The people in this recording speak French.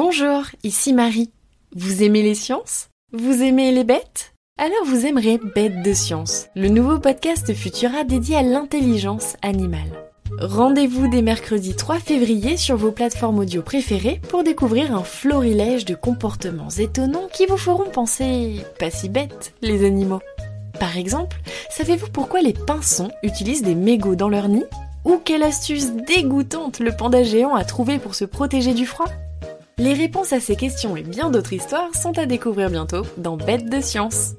Bonjour, ici Marie. Vous aimez les sciences? Vous aimez les bêtes? Alors vous aimerez Bêtes de science, le nouveau podcast Futura dédié à l'intelligence animale. Rendez-vous dès mercredi 3 février sur vos plateformes audio préférées pour découvrir un florilège de comportements étonnants qui vous feront penser pas si bêtes, les animaux. Par exemple, savez-vous pourquoi les pinsons utilisent des mégots dans leur nid? Ou quelle astuce dégoûtante le panda géant a trouvé pour se protéger du froid? Les réponses à ces questions et bien d'autres histoires sont à découvrir bientôt dans Bêtes de science.